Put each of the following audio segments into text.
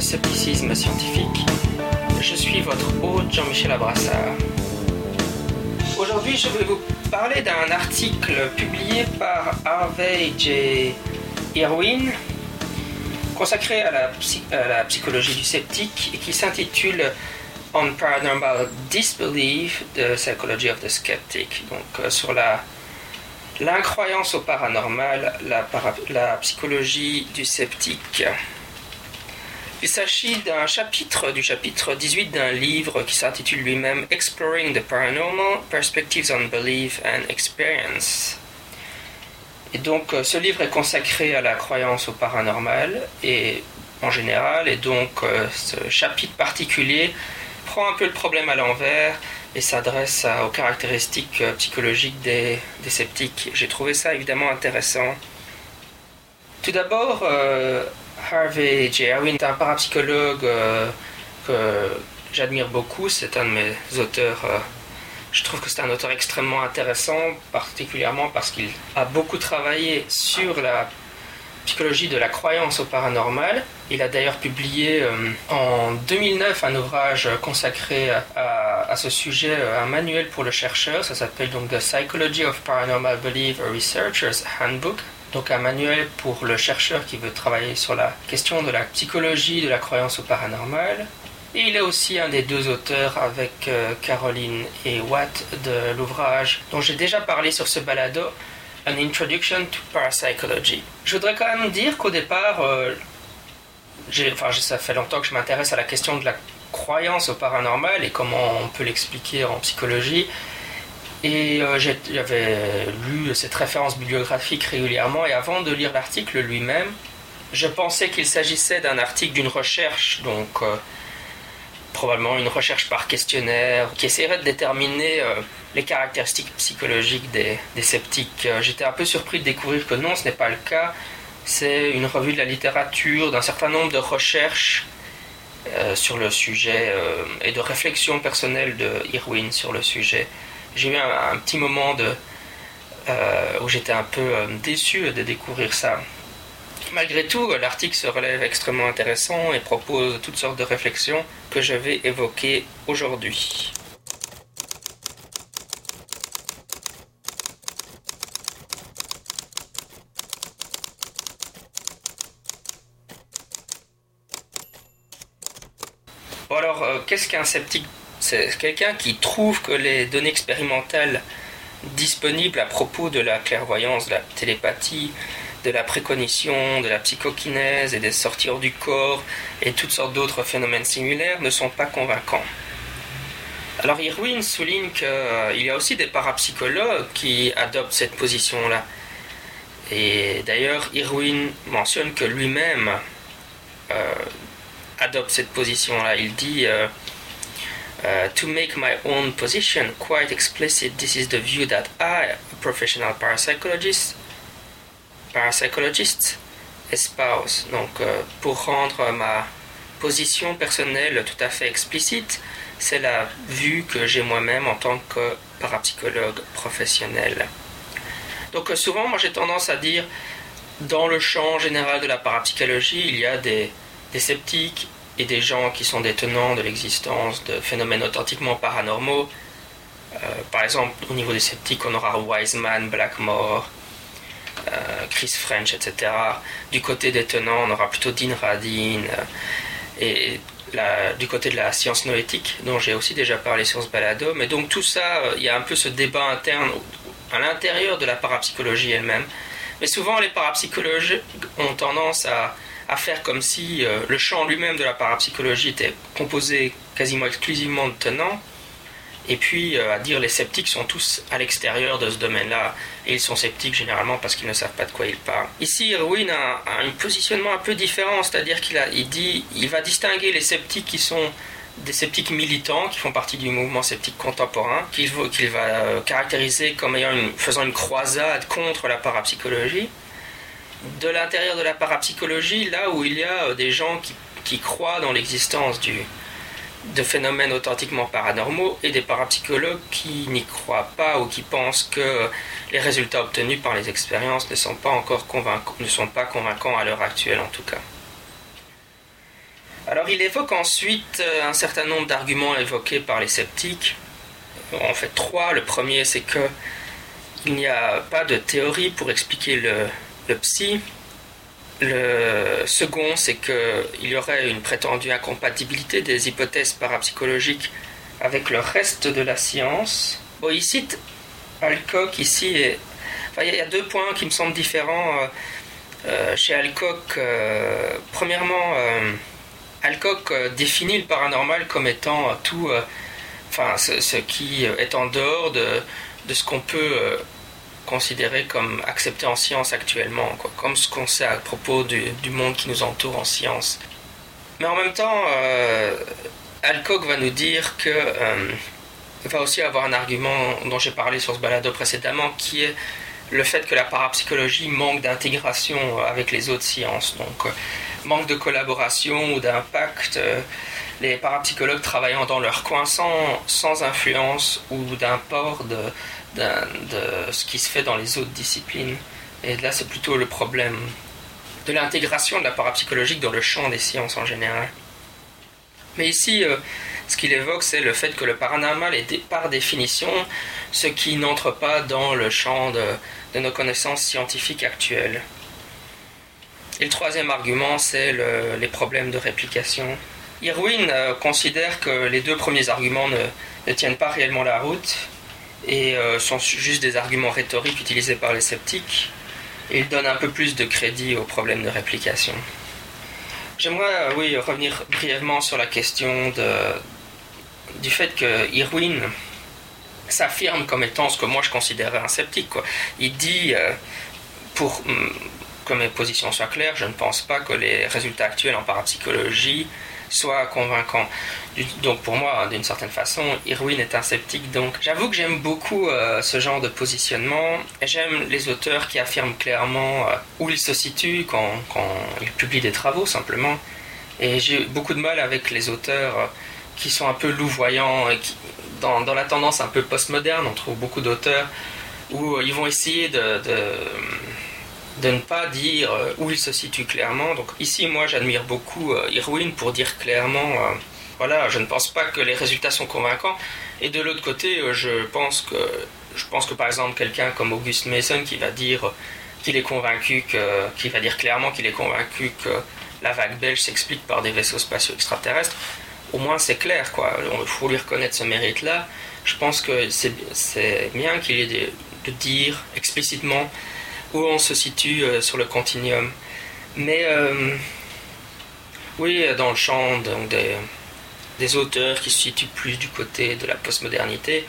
Scepticisme scientifique. Je suis votre hôte Jean-Michel Abrassard. Aujourd'hui, je vais vous parler d'un article publié par Harvey J. Irwin consacré à la, psychologie du sceptique qui s'intitule On Paranormal Disbelief, The Psychology of the Skeptic, donc euh, sur la l'incroyance au paranormal, la psychologie du sceptique. Il s'agit d'un chapitre, du chapitre 18 d'un livre qui s'intitule lui-même Exploring the Paranormal, Perspectives on Belief and Experience. Et donc euh, ce livre est consacré à la croyance au paranormal et en général, et donc euh, ce chapitre particulier prend un peu le problème à l'envers et s'adresse aux caractéristiques euh, psychologiques des, des sceptiques. J'ai trouvé ça évidemment intéressant. Tout d'abord, Harvey J. Irwin est un parapsychologue euh, que j'admire beaucoup. C'est un de mes auteurs. Euh, je trouve que c'est un auteur extrêmement intéressant, particulièrement parce qu'il a beaucoup travaillé sur la psychologie de la croyance au paranormal. Il a d'ailleurs publié euh, en 2009 un ouvrage consacré à, à, ce sujet, un manuel pour le chercheur. Ça s'appelle donc The Psychology of Paranormal Belief, a Researcher's Handbook donc un manuel pour le chercheur qui veut travailler sur la question de la psychologie de la croyance au paranormal. Et il est aussi un des deux auteurs avec euh, Caroline et Watt de l'ouvrage dont j'ai déjà parlé sur ce balado, An Introduction to Parapsychology. Je voudrais quand même dire qu'au départ, euh, ça fait longtemps que je m'intéresse à la question de la croyance au paranormal et comment on peut l'expliquer en psychologie. Et euh, j'avais lu cette référence bibliographique régulièrement et avant de lire l'article lui-même, je pensais qu'il s'agissait d'un article d'une recherche, donc euh, probablement une recherche par questionnaire, qui essaierait de déterminer euh, les caractéristiques psychologiques des, des sceptiques. J'étais un peu surpris de découvrir que non, ce n'est pas le cas. C'est une revue de la littérature, d'un certain nombre de recherches sur le sujet et de réflexions personnelles de Irwin sur le sujet j'ai eu un, petit moment euh, où j'étais un peu euh, déçu de découvrir ça. Malgré tout, l'article se relève extrêmement intéressant et propose toutes sortes de réflexions que je vais évoquer aujourd'hui. Bon alors, euh, qu'est-ce qu'un sceptique c'est quelqu'un qui trouve que les données expérimentales disponibles à propos de la clairvoyance, de la télépathie, de la précognition, de la psychokinèse et des sorties hors du corps et toutes sortes d'autres phénomènes similaires ne sont pas convaincants. Alors Irwin souligne qu'il euh, y a aussi des parapsychologues qui adoptent cette position-là. Et d'ailleurs, Irwin mentionne que lui-même euh, adopte cette position-là. Il dit euh, Uh, to make my own position quite explicit, this is the view that I, a professional parapsychologist, parapsychologist espouse. Donc, uh, pour rendre ma position personnelle tout à fait explicite, c'est la vue que j'ai moi-même en tant que parapsychologue professionnel. Donc, uh, souvent, moi j'ai tendance à dire, dans le champ général de la parapsychologie, il y a des sceptiques et des gens qui sont détenants de l'existence de phénomènes authentiquement paranormaux. Euh, par exemple, au niveau des sceptiques, on aura Wiseman, Blackmore, euh, Chris French, etc. Du côté des tenants, on aura plutôt Dean Radin. Euh, et du côté de la science noétique, dont j'ai aussi déjà parlé sur ce balado. Mais donc tout ça, il y a un peu ce débat interne à l'intérieur de la parapsychologie elle-même. Mais souvent, les parapsychologues ont tendance à à faire comme si euh, le champ lui-même de la parapsychologie était composé quasiment exclusivement de tenants, et puis euh, à dire les sceptiques sont tous à l'extérieur de ce domaine-là, et ils sont sceptiques généralement parce qu'ils ne savent pas de quoi ils parlent. Ici, Irwin a, un positionnement un peu différent, c'est-à-dire qu'il il dit, il va distinguer les sceptiques qui sont des sceptiques militants qui font partie du mouvement sceptique contemporain, qu'il va euh, caractériser comme ayant faisant une croisade contre la parapsychologie, de l'intérieur de la parapsychologie, là où il y a des gens qui, croient dans l'existence de phénomènes authentiquement paranormaux et des parapsychologues qui n'y croient pas ou qui pensent que les résultats obtenus par les expériences ne sont pas encore convaincants, ne sont pas convaincants à l'heure actuelle en tout cas. Alors il évoque ensuite euh, un certain nombre d'arguments évoqués par les sceptiques. En fait trois. Le premier c'est que il n'y a pas de théorie pour expliquer le, le psy. Le second, c'est qu'il y aurait une prétendue incompatibilité des hypothèses parapsychologiques avec le reste de la science. Bon, il cite Alcock ici. Et... Il y a deux points qui me semblent différents euh, euh, chez Alcock. Euh, premièrement, Alcock définit le paranormal comme étant tout, enfin, ce, qui est en dehors de, de ce qu'on peut considéré comme accepté en science actuellement, quoi, comme ce qu'on sait à propos du, monde qui nous entoure en science. Mais en même temps, euh, Alcock va nous dire que euh, va aussi avoir un argument dont j'ai parlé sur ce balado précédemment, qui est le fait que la parapsychologie manque d'intégration avec les autres sciences, donc euh, manque de collaboration ou d'impact. les parapsychologues travaillant dans leur coin sans, sans influence ou d'import de, de ce qui se fait dans les autres disciplines. Et là, c'est plutôt le problème de l'intégration de la parapsychologique dans le champ des sciences en général. Mais ici, euh, ce qu'il évoque, c'est le fait que le paranormal est par définition ce qui n'entre pas dans le champ de, nos connaissances scientifiques actuelles. Et le troisième argument, c'est les problèmes de réplication. Irwin euh, considère que les deux premiers arguments ne tiennent pas réellement la route et euh, sont juste des arguments rhétoriques utilisés par les sceptiques. Et il donne un peu plus de crédit au problème de réplication. J'aimerais euh, oui, revenir brièvement sur la question du fait que Irwin s'affirme comme étant ce que moi je considérais un sceptique. Il dit, euh, pour mm, que mes positions soient claires, je ne pense pas que les résultats actuels en parapsychologie soit convaincant. Donc pour moi, d'une certaine façon, Irwin est un sceptique. Donc j'avoue que j'aime beaucoup euh, ce genre de positionnement. J'aime les auteurs qui affirment clairement euh, où ils se situent quand, quand, ils publient des travaux simplement. Et j'ai beaucoup de mal avec les auteurs euh, qui sont un peu louvoyants et qui, dans, dans, la tendance un peu postmoderne, on trouve beaucoup d'auteurs où ils vont essayer de ne pas dire euh, où il se situe clairement. Donc ici, moi, j'admire beaucoup euh, Irwin pour dire clairement, euh, voilà, je ne pense pas que les résultats sont convaincants. Et de l'autre côté, je pense que, je pense que par exemple, quelqu'un comme August Mason qui va dire qu'il est convaincu que, qui va dire clairement qu'il est convaincu que la vague belge s'explique par des vaisseaux spatiaux extraterrestres, au moins c'est clair, quoi. Il faut lui reconnaître ce mérite-là. Je pense que c'est bien qu'il ait de dire explicitement où on se situe euh, sur le continuum. Mais euh, oui, dans le champ des, auteurs qui se situent plus du côté de la postmodernité,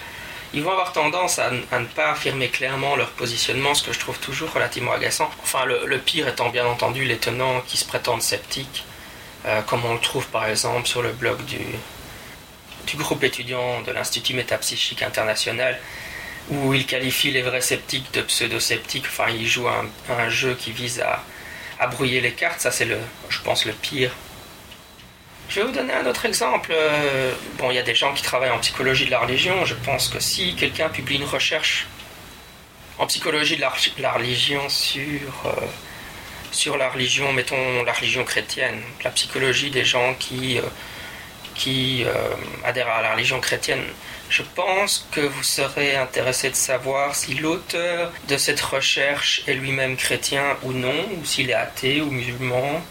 ils vont avoir tendance à, ne pas affirmer clairement leur positionnement, ce que je trouve toujours relativement agaçant. Enfin, le, pire étant bien entendu les tenants qui se prétendent sceptiques, euh, comme on le trouve par exemple sur le blog du, du groupe étudiant de l'Institut métapsychique international, où il qualifie les vrais sceptiques de pseudo-sceptiques. Enfin, il joue un, jeu qui vise à, à, brouiller les cartes. Ça, c'est, le, je pense, le pire. Je vais vous donner un autre exemple. Euh, bon, il y a des gens qui travaillent en psychologie de la religion. Je pense que si quelqu'un publie une recherche en psychologie de la, religion sur, euh, sur la religion, mettons la religion chrétienne, la psychologie des gens qui, euh, qui adhèrent à la religion chrétienne, je pense que vous serez intéressé de savoir si l'auteur de cette recherche est lui-même chrétien ou non, ou s'il est athée ou musulman,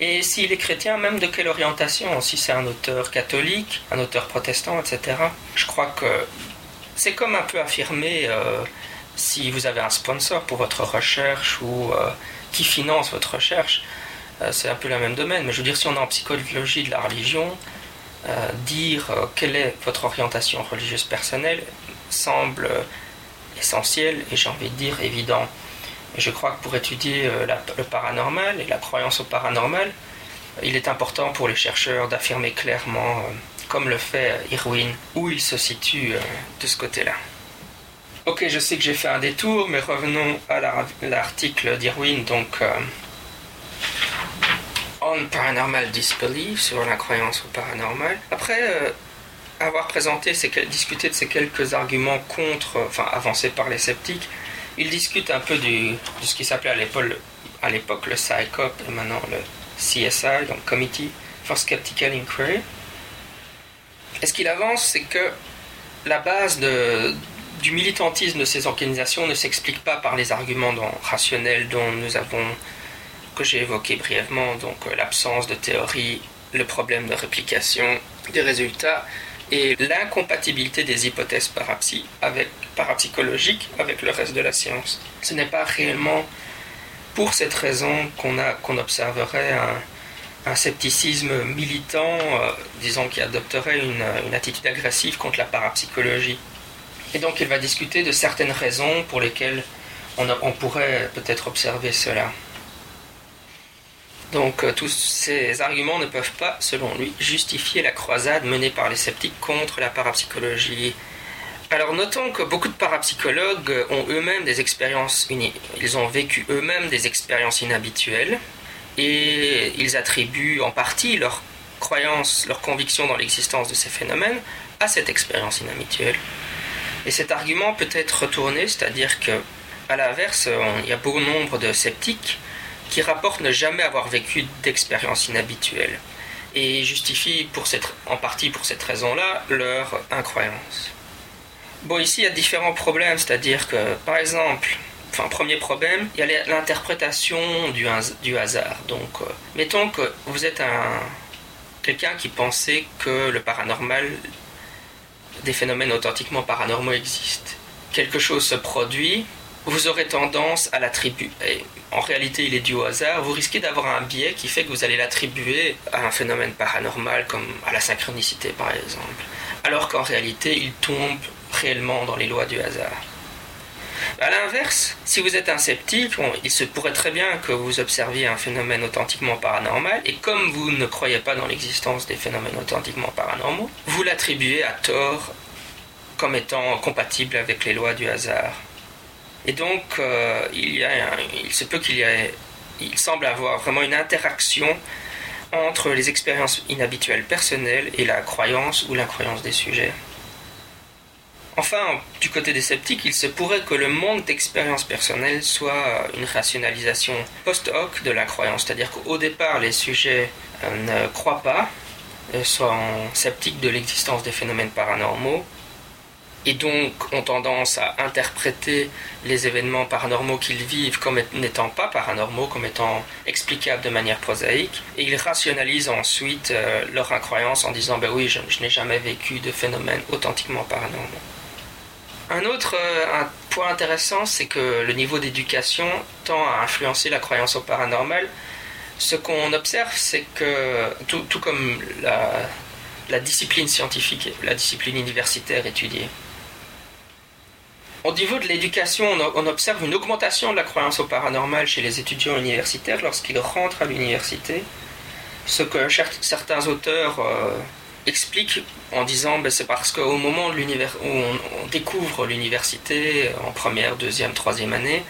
et s'il est chrétien, même de quelle orientation, si c'est un auteur catholique, un auteur protestant, etc. Je crois que c'est comme un peu affirmer euh, si vous avez un sponsor pour votre recherche ou euh, qui finance votre recherche. Euh, c'est un peu le même domaine, mais je veux dire, si on est en psychologie de la religion, dire euh, quelle est votre orientation religieuse personnelle semble essentiel et j'ai envie de dire évident. Et je crois que pour étudier euh, le paranormal et la croyance au paranormal, il est important pour les chercheurs d'affirmer clairement, comme le fait Irwin, où il se situe de ce côté-là. Ok, je sais que j'ai fait un détour, mais revenons à l'article d'Irwin, donc euh, Paranormal Disbelief, sur la croyance au paranormal. Après euh, avoir présenté, ces, discuté de ces quelques arguments contre, enfin avancés par les sceptiques, il discute un peu de ce qui s'appelait à l'époque le PSYCOP et maintenant le CSI, donc Committee for Skeptical Inquiry. Et ce qu'il avance, c'est que la base du militantisme de ces organisations ne s'explique pas par les arguments rationnels dont nous avons, que j'ai évoqués brièvement, donc euh, l'absence de théorie, le problème de réplication des résultats et l'incompatibilité des hypothèses avec, parapsychologiques avec le reste de la science. Ce n'est pas réellement pour cette raison qu'on qu'on observerait un, scepticisme militant, euh, disons, qui adopterait une attitude agressive contre la parapsychologie. Et donc il va discuter de certaines raisons pour lesquelles on, pourrait peut-être observer cela. Donc euh, tous ces arguments ne peuvent pas, selon lui, justifier la croisade menée par les sceptiques contre la parapsychologie. Alors notons que beaucoup de parapsychologues ont eux-mêmes des expériences. Ils ont vécu eux-mêmes des expériences inhabituelles et ils attribuent en partie leur croyance, leur conviction dans l'existence de ces phénomènes à cette expérience inhabituelle. Et cet argument peut être retourné, c'est-à-dire que, à l'inverse, il y a bon nombre de sceptiques qui rapportent ne jamais avoir vécu d'expérience inhabituelle et justifient pour cette, en partie pour cette raison-là leur incroyance. Bon, ici il y a différents problèmes, c'est-à-dire que, par exemple, enfin, premier problème, il y a l'interprétation du, hasard. Donc, euh, mettons que vous êtes un quelqu'un qui pensait que le paranormal des phénomènes authentiquement paranormaux existent. Quelque chose se produit, vous aurez tendance à l'attribuer. En réalité, il est dû au hasard. Vous risquez d'avoir un biais qui fait que vous allez l'attribuer à un phénomène paranormal, comme à la synchronicité par exemple. Alors qu'en réalité, il tombe réellement dans les lois du hasard. A l'inverse, si vous êtes un sceptique, il se pourrait très bien que vous observiez un phénomène authentiquement paranormal, et comme vous ne croyez pas dans l'existence des phénomènes authentiquement paranormaux, vous l'attribuez à tort comme étant compatible avec les lois du hasard. Et donc, euh, il, se peut qu'il semble avoir vraiment une interaction entre les expériences inhabituelles personnelles et la croyance ou l'incroyance des sujets. Enfin, du côté des sceptiques, il se pourrait que le manque d'expérience personnelle soit une rationalisation post-hoc de la croyance, c'est-à-dire qu'au départ, les sujets euh, ne croient pas, euh, sont sceptiques de l'existence des phénomènes paranormaux, et donc ont tendance à interpréter les événements paranormaux qu'ils vivent comme n'étant pas paranormaux, comme étant explicables de manière prosaïque, et ils rationalisent ensuite euh, leur incroyance en disant ben oui, je n'ai jamais vécu de phénomènes authentiquement paranormaux. Un autre euh, point intéressant, c'est que le niveau d'éducation tend à influencer la croyance au paranormal. Ce qu'on observe, c'est que, tout, comme la, discipline scientifique, la discipline universitaire étudiée, au niveau de l'éducation, on, observe une augmentation de la croyance au paranormal chez les étudiants universitaires lorsqu'ils rentrent à l'université. Ce que certains auteurs euh, explique en disant ben, c'est parce qu'au moment où on, découvre l'université en première, deuxième, troisième année,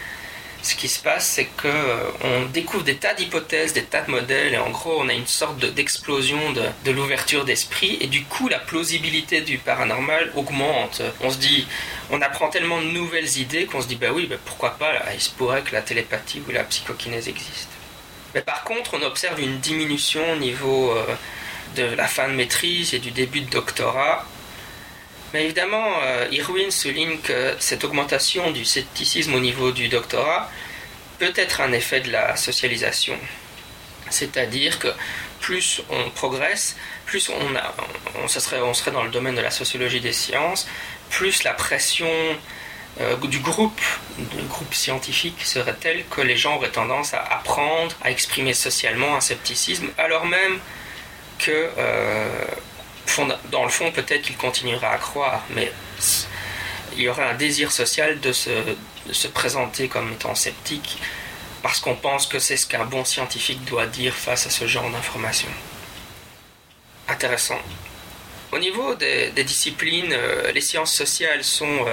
ce qui se passe, c'est qu'on euh, découvre des tas d'hypothèses, des tas de modèles, et en gros, on a une sorte d'explosion de, l'ouverture d'esprit, et du coup, la plausibilité du paranormal augmente. On se dit, on apprend tellement de nouvelles idées qu'on se dit, bah oui, ben, pourquoi pas, il se pourrait que la télépathie ou la psychokinèse existent. Mais par contre, on observe une diminution au niveau euh, de la fin de maîtrise et du début de doctorat. Mais évidemment, euh, Irwin souligne que cette augmentation du scepticisme au niveau du doctorat peut être un effet de la socialisation. C'est-à-dire que plus on progresse, plus on, a, serait, on serait dans le domaine de la sociologie des sciences, plus la pression euh, du groupe, du groupe scientifique serait telle que les gens auraient tendance à apprendre à exprimer socialement un scepticisme, alors même que euh, dans le fond, peut-être qu'il continuera à croire, mais il y aura un désir social de se, présenter comme étant sceptique, parce qu'on pense que c'est ce qu'un bon scientifique doit dire face à ce genre d'informations. Intéressant. Au niveau des, disciplines, les sciences sociales sont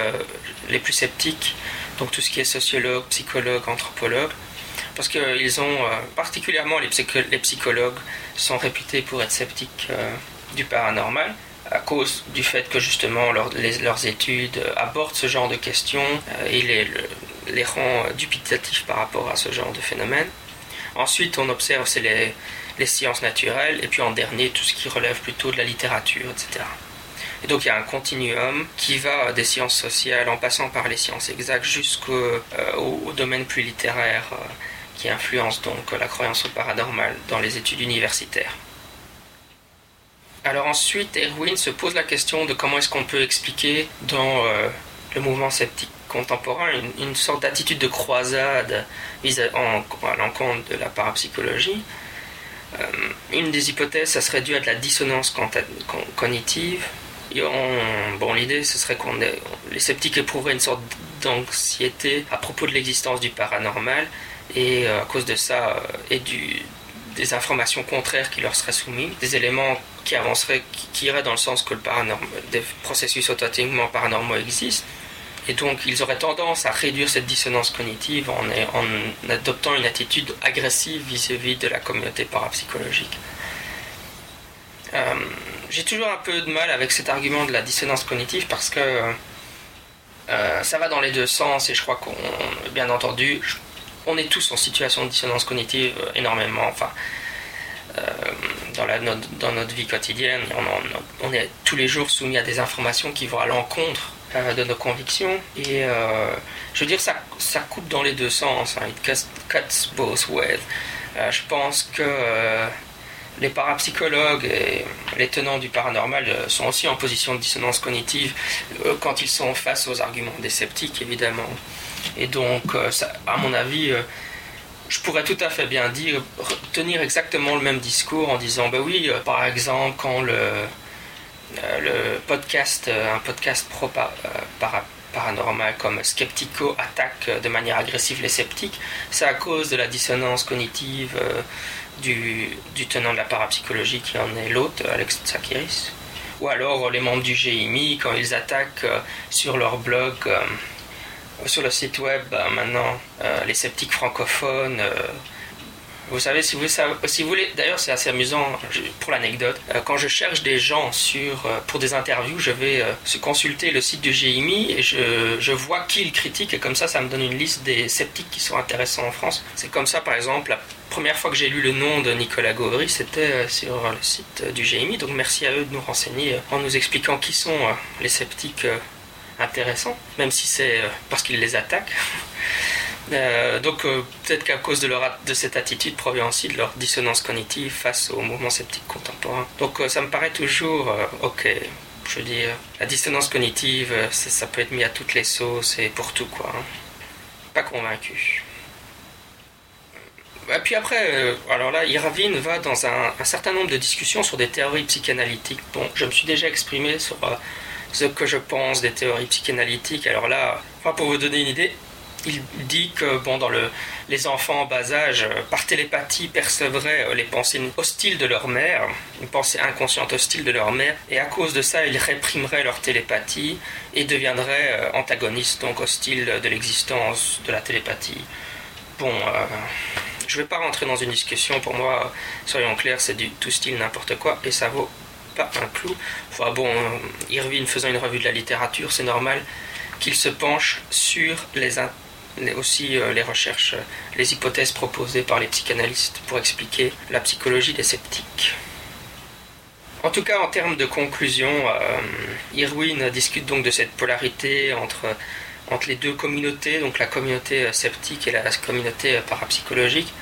les plus sceptiques, donc tout ce qui est sociologue, psychologue, anthropologue, parce qu'ils ont, particulièrement les, psychologues, sont réputés pour être sceptiques du paranormal à cause du fait que justement leurs études abordent ce genre de questions et les, les rend dubitatifs par rapport à ce genre de phénomène. Ensuite, on observe c'est les, les, sciences naturelles, et puis en dernier, tout ce qui relève plutôt de la littérature, etc. Et donc il y a un continuum qui va des sciences sociales en passant par les sciences exactes jusqu'au euh, domaine plus littéraire euh, qui influence donc la croyance au paranormal dans les études universitaires. Alors ensuite, Erwin se pose la question de comment est-ce qu'on peut expliquer dans euh, le mouvement sceptique contemporain une, sorte d'attitude de croisade à, l'encontre de la parapsychologie. Euh, une des hypothèses, ça serait dû à de la dissonance cognitive. bon, l'idée, ce serait qu'on les sceptiques éprouveraient une sorte d'anxiété à propos de l'existence du paranormal et euh, à cause de ça et du, des informations contraires qui leur seraient soumises, des éléments qui avanceraient, qui, iraient dans le sens que le des processus authentiquement paranormaux existent et donc, ils auraient tendance à réduire cette dissonance cognitive en, adoptant une attitude agressive vis-à-vis de la communauté parapsychologique. Euh, j'ai toujours un peu de mal avec cet argument de la dissonance cognitive parce que euh, ça va dans les deux sens et je crois qu'on, bien entendu, on est tous en situation de dissonance cognitive euh, énormément. Enfin, dans, la, dans, notre vie quotidienne, on, est tous les jours soumis à des informations qui vont à l'encontre euh, de nos convictions. Et euh, je veux dire, ça, ça coupe dans les deux sens. Hein. It cuts both ways. Euh, je pense que les parapsychologues et les tenants du paranormal sont aussi en position de dissonance cognitive quand ils sont face aux arguments des sceptiques, évidemment. Et donc, à mon avis, je pourrais tout à fait bien dire, tenir exactement le même discours en disant, ben oui, par exemple, quand le, euh, le podcast, euh, un podcast pro euh, paranormal comme Skeptico attaque de manière agressive les sceptiques, c'est à cause de la dissonance cognitive du, tenant de la parapsychologie qui en est l'hôte, Alex Tsakiris. Ou alors les membres du GIMI, quand ils attaquent sur leur blog, sur le site web, maintenant, les sceptiques francophones vous savez, si vous, voulez, d'ailleurs c'est assez amusant pour l'anecdote, euh, quand je cherche des gens sur, euh, pour des interviews, je vais euh, consulter le site du GIMI et je, vois qui il critique et comme ça, ça me donne une liste des sceptiques qui sont intéressants en France. C'est comme ça, par exemple, la première fois que j'ai lu le nom de Nicolas Gauvry, c'était sur le site du GIMI, donc merci à eux de nous renseigner en nous expliquant qui sont les sceptiques intéressants, même si c'est parce qu'ils les attaquent. Euh, donc euh, peut-être qu'à cause de, leur, de cette attitude provient aussi de leur dissonance cognitive face au mouvement sceptique contemporain. Donc euh, ça me paraît toujours ok. Je veux dire, la dissonance cognitive, ça peut être mis à toutes les sauces et pour tout quoi. Hein. Pas convaincu. Et puis après, alors là, Irvine va dans un, certain nombre de discussions sur des théories psychanalytiques. Bon, je me suis déjà exprimé sur ce que je pense des théories psychanalytiques. Alors là, pour vous donner une idée, il dit que bon, dans le, les enfants en bas âge, euh, par télépathie, percevraient euh, les pensées hostiles de leur mère, une pensée inconsciente hostile de leur mère, et à cause de ça, ils réprimeraient leur télépathie et deviendraient euh, antagonistes, donc hostiles de l'existence de la télépathie. Bon, je ne vais pas rentrer dans une discussion, pour moi, soyons clairs, c'est du tout style n'importe quoi, et ça vaut un clou. Enfin bon, faisant une revue de la littérature, c'est normal qu'il se penche sur les, aussi euh, les recherches, les hypothèses proposées par les psychanalystes pour expliquer la psychologie des sceptiques. En tout cas, en termes de conclusion, euh, Irwin discute donc de cette polarité entre, entre les deux communautés, donc la communauté sceptique et la communauté parapsychologique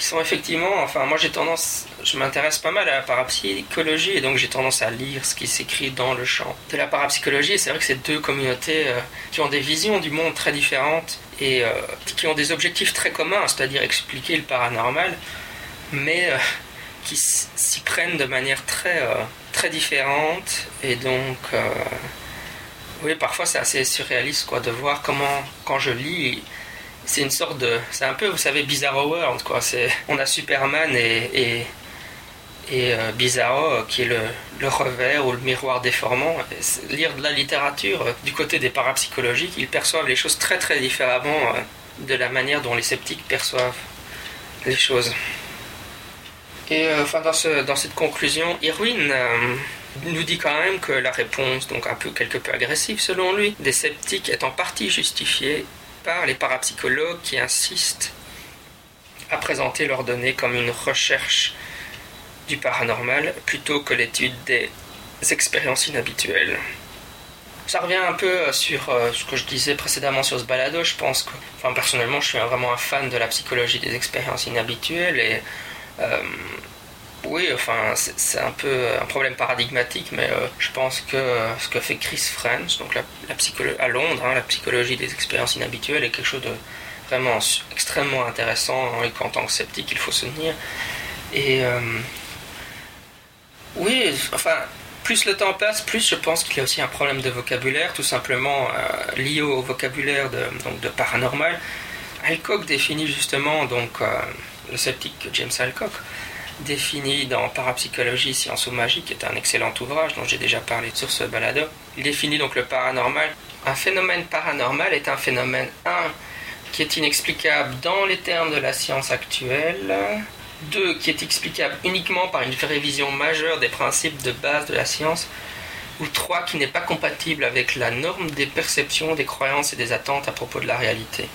qui sont effectivement, enfin moi j'ai tendance, je m'intéresse pas mal à la parapsychologie et donc j'ai tendance à lire ce qui s'écrit dans le champ de la parapsychologie c'est vrai que c'est deux communautés euh, qui ont des visions du monde très différentes et euh, qui ont des objectifs très communs, c'est-à-dire expliquer le paranormal, mais euh, qui s'y prennent de manière très, très différente et donc oui parfois c'est assez surréaliste quoi de voir comment quand je lis c'est une sorte de. C'est un peu, vous savez, Bizarre World, quoi. On a Superman et, et euh, Bizarro, qui est le, le, revers ou le miroir déformant. lire de la littérature du côté des parapsychologiques, ils perçoivent les choses très très différemment de la manière dont les sceptiques perçoivent les choses. Et enfin, dans, ce, dans, cette conclusion, Irwin nous dit quand même que la réponse, donc un peu quelque peu agressive selon lui, des sceptiques est en partie justifiée par les parapsychologues qui insistent à présenter leurs données comme une recherche du paranormal plutôt que l'étude des expériences inhabituelles. Ça revient un peu sur euh, ce que je disais précédemment sur ce balado. Je pense que, enfin, personnellement, je suis vraiment un fan de la psychologie des expériences inhabituelles et euh, oui, enfin, c'est un peu un problème paradigmatique, mais euh, je pense que euh, ce que fait Chris French, donc la, à Londres, hein, la psychologie des expériences inhabituelles, est quelque chose de vraiment extrêmement intéressant hein, et qu'en tant que sceptique, il faut soutenir. Et euh, oui, enfin, plus le temps passe, plus je pense qu'il y a aussi un problème de vocabulaire, tout simplement lié au vocabulaire de, donc, de paranormal. Alcock définit justement donc le sceptique James Alcock définit dans Parapsychologie, Science ou Magie, qui est un excellent ouvrage dont j'ai déjà parlé sur ce balado. Il définit donc le paranormal. Un phénomène paranormal est un phénomène 1 qui est inexplicable dans les termes de la science actuelle, 2 qui est explicable uniquement par une révision majeure des principes de base de la science, ou 3 qui n'est pas compatible avec la norme des perceptions, des croyances et des attentes à propos de la réalité.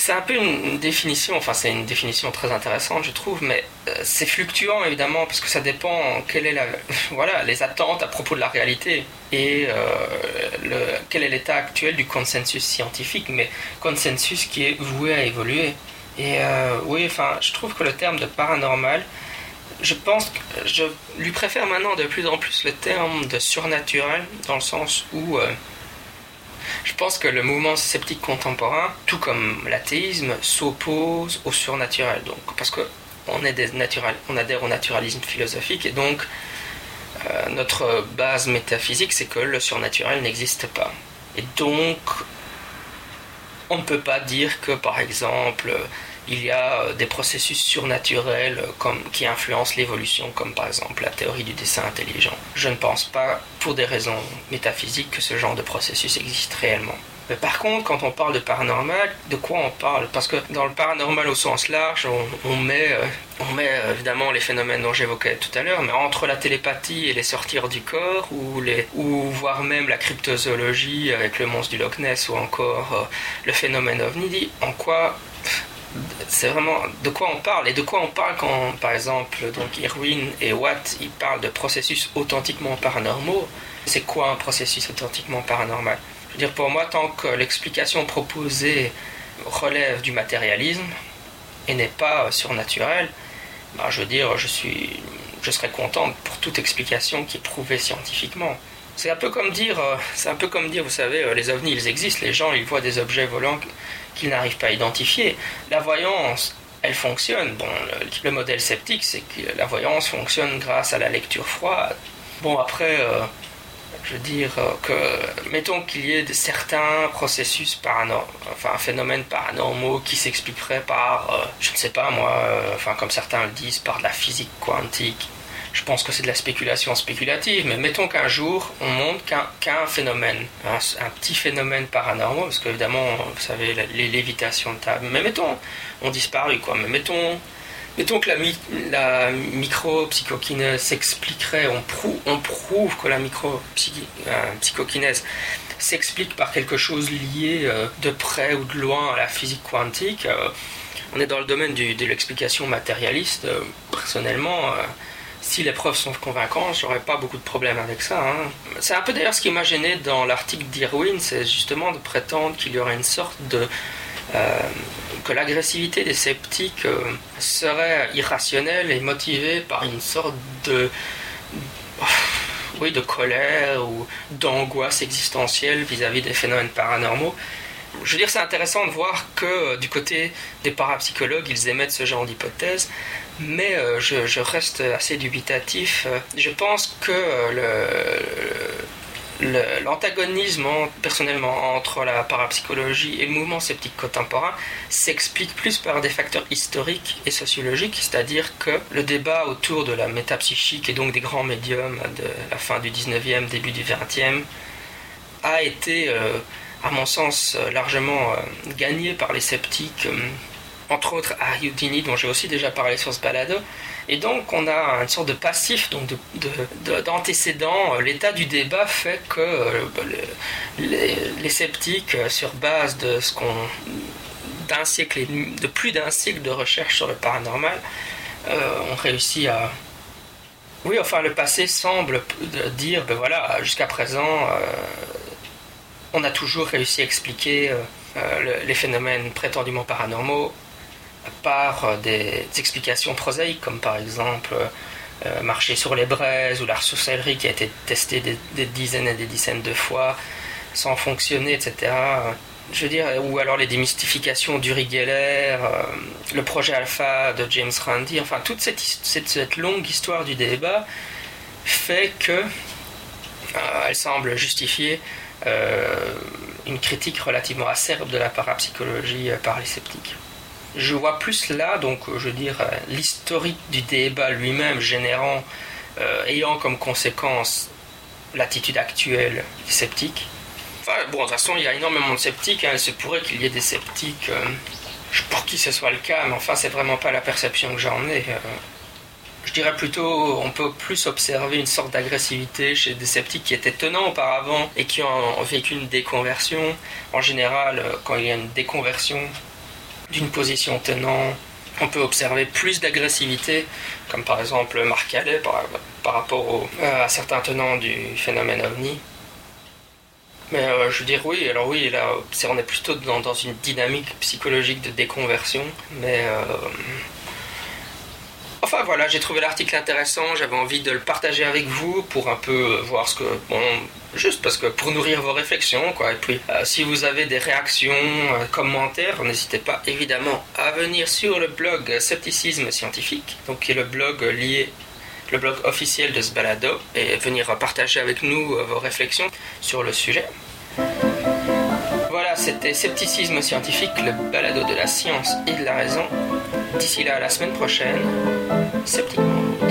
C'est un peu une définition, enfin c'est une définition très intéressante je trouve, mais euh, c'est fluctuant évidemment parce que ça dépend quelle est les attentes à propos de la réalité et euh, quel est l'état actuel du consensus scientifique, mais consensus qui est voué à évoluer. Et euh, oui, enfin je trouve que le terme de paranormal, je pense que je lui préfère maintenant de plus en plus le terme de surnaturel dans le sens où je pense que le mouvement sceptique contemporain, tout comme l'athéisme, s'oppose au surnaturel. Donc, parce que on, est des on adhère au naturalisme philosophique et donc euh, notre base métaphysique, c'est que le surnaturel n'existe pas. Et donc, on ne peut pas dire que, par exemple, il y a euh, des processus surnaturels euh, qui influencent l'évolution, comme par exemple la théorie du dessin intelligent. Je ne pense pas, pour des raisons métaphysiques, que ce genre de processus existe réellement. Mais par contre, quand on parle de paranormal, de quoi on parle? Parce que dans le paranormal au sens large, on, met, euh, évidemment les phénomènes dont j'évoquais tout à l'heure, mais entre la télépathie et les sortir du corps, ou voire même la cryptozoologie avec le monstre du Loch Ness, ou encore le phénomène ovni, en quoi c'est vraiment de quoi on parle et de quoi on parle quand, par exemple, donc Irwin et Watt, ils parlent de processus authentiquement paranormaux. C'est quoi un processus authentiquement paranormal? Je veux dire, pour moi, tant que l'explication proposée relève du matérialisme et n'est pas surnaturelle, bah, je veux dire, je suis, je serais content pour toute explication qui est prouvée scientifiquement. C'est un peu comme dire, euh, c'est un peu comme dire, vous savez, euh, les ovnis, ils existent, les gens, ils voient des objets volants qu'ils n'arrivent pas à identifier. La voyance, elle fonctionne. Bon, le, modèle sceptique, c'est que la voyance fonctionne grâce à la lecture froide. Bon, après, euh, je veux dire que, mettons qu'il y ait de certains processus paranormaux, enfin, phénomènes paranormaux qui s'expliqueraient par, je ne sais pas moi, enfin, comme certains le disent, par de la physique quantique je pense que c'est de la spéculation spéculative, mais mettons qu'un jour, on montre qu'un phénomène, un, petit phénomène paranormal, parce qu'évidemment, vous savez, les lévitations de table, mais mettons, on disparu, quoi, mais mettons, mettons que la, la micro-psychokinèse s'expliquerait, on, on, prouve que la micro-psychokinèse s'explique par quelque chose lié euh, de près ou de loin à la physique quantique. Euh, on est dans le domaine de l'explication matérialiste. Euh, personnellement, si les preuves sont convaincantes, j'aurais pas beaucoup de problèmes avec ça. Hein. C'est un peu d'ailleurs ce qui m'a gêné dans l'article d'Irwin, c'est justement de prétendre qu'il y aurait une sorte de. Euh, que l'agressivité des sceptiques euh, serait irrationnelle et motivée par une sorte de. oui, de colère ou d'angoisse existentielle vis-à-vis des phénomènes paranormaux. Je veux dire, c'est intéressant de voir que euh, du côté des parapsychologues, ils émettent ce genre d'hypothèse, mais euh, je, reste assez dubitatif. Je pense que euh, l'antagonisme personnellement entre la parapsychologie et le mouvement sceptique contemporain s'explique plus par des facteurs historiques et sociologiques, c'est-à-dire que le débat autour de la métapsychique et donc des grands médiums de la fin du 19e, début du 20e a été, euh, à mon sens, largement euh, gagné par les sceptiques, euh, entre autres à Houdini, dont j'ai aussi déjà parlé sur ce balado, et donc on a une sorte de passif, donc d'antécédent. De, L'état du débat fait que euh, bah, les, sceptiques, euh, sur base de ce qu'on d'un siècle de plus d'un siècle de recherche sur le paranormal, euh, ont réussi à oui, enfin, le passé semble dire, ben voilà, jusqu'à présent, on a toujours réussi à expliquer les phénomènes prétendument paranormaux par euh, des, explications prosaïques, comme par exemple euh, marcher sur les braises ou la sorcellerie qui a été testée des, dizaines et des dizaines de fois sans fonctionner, etc. Je veux dire, ou alors les démystifications d'Uri Geller, euh, le projet Alpha de James Randi, enfin toute cette, cette, longue histoire du débat fait que elle semble justifier une critique relativement acerbe de la parapsychologie par les sceptiques je vois plus là, donc je veux dire, l'historique du débat lui-même générant, euh, ayant comme conséquence l'attitude actuelle des sceptiques. Enfin, bon, de toute façon, il y a énormément de sceptiques, hein, il se pourrait qu'il y ait des sceptiques, euh, pour qui ce soit le cas, mais enfin, c'est vraiment pas la perception que j'en ai. Euh. Je dirais plutôt, on peut plus observer une sorte d'agressivité chez des sceptiques qui étaient tenants auparavant et qui ont vécu une déconversion. En général, quand il y a une déconversion, d'une position tenant, on peut observer plus d'agressivité, comme par exemple Marc Calais par, rapport euh, à certains tenants du phénomène ovni. Mais euh, je veux dire, oui, alors oui, là, on est plutôt dans, une dynamique psychologique de déconversion, mais euh, Enfin voilà, j'ai trouvé l'article intéressant, j'avais envie de le partager avec vous pour un peu voir ce que... Bon, juste parce que pour nourrir vos réflexions, quoi. Et puis, euh, si vous avez des réactions, euh, commentaires, n'hésitez pas évidemment à venir sur le blog Scepticisme Scientifique, donc qui est le blog lié le blog officiel de ce balado et venir partager avec nous euh, vos réflexions sur le sujet. Voilà, c'était Scepticisme Scientifique, le balado de la science et de la raison. D'ici là, à la semaine prochaine, sceptiquement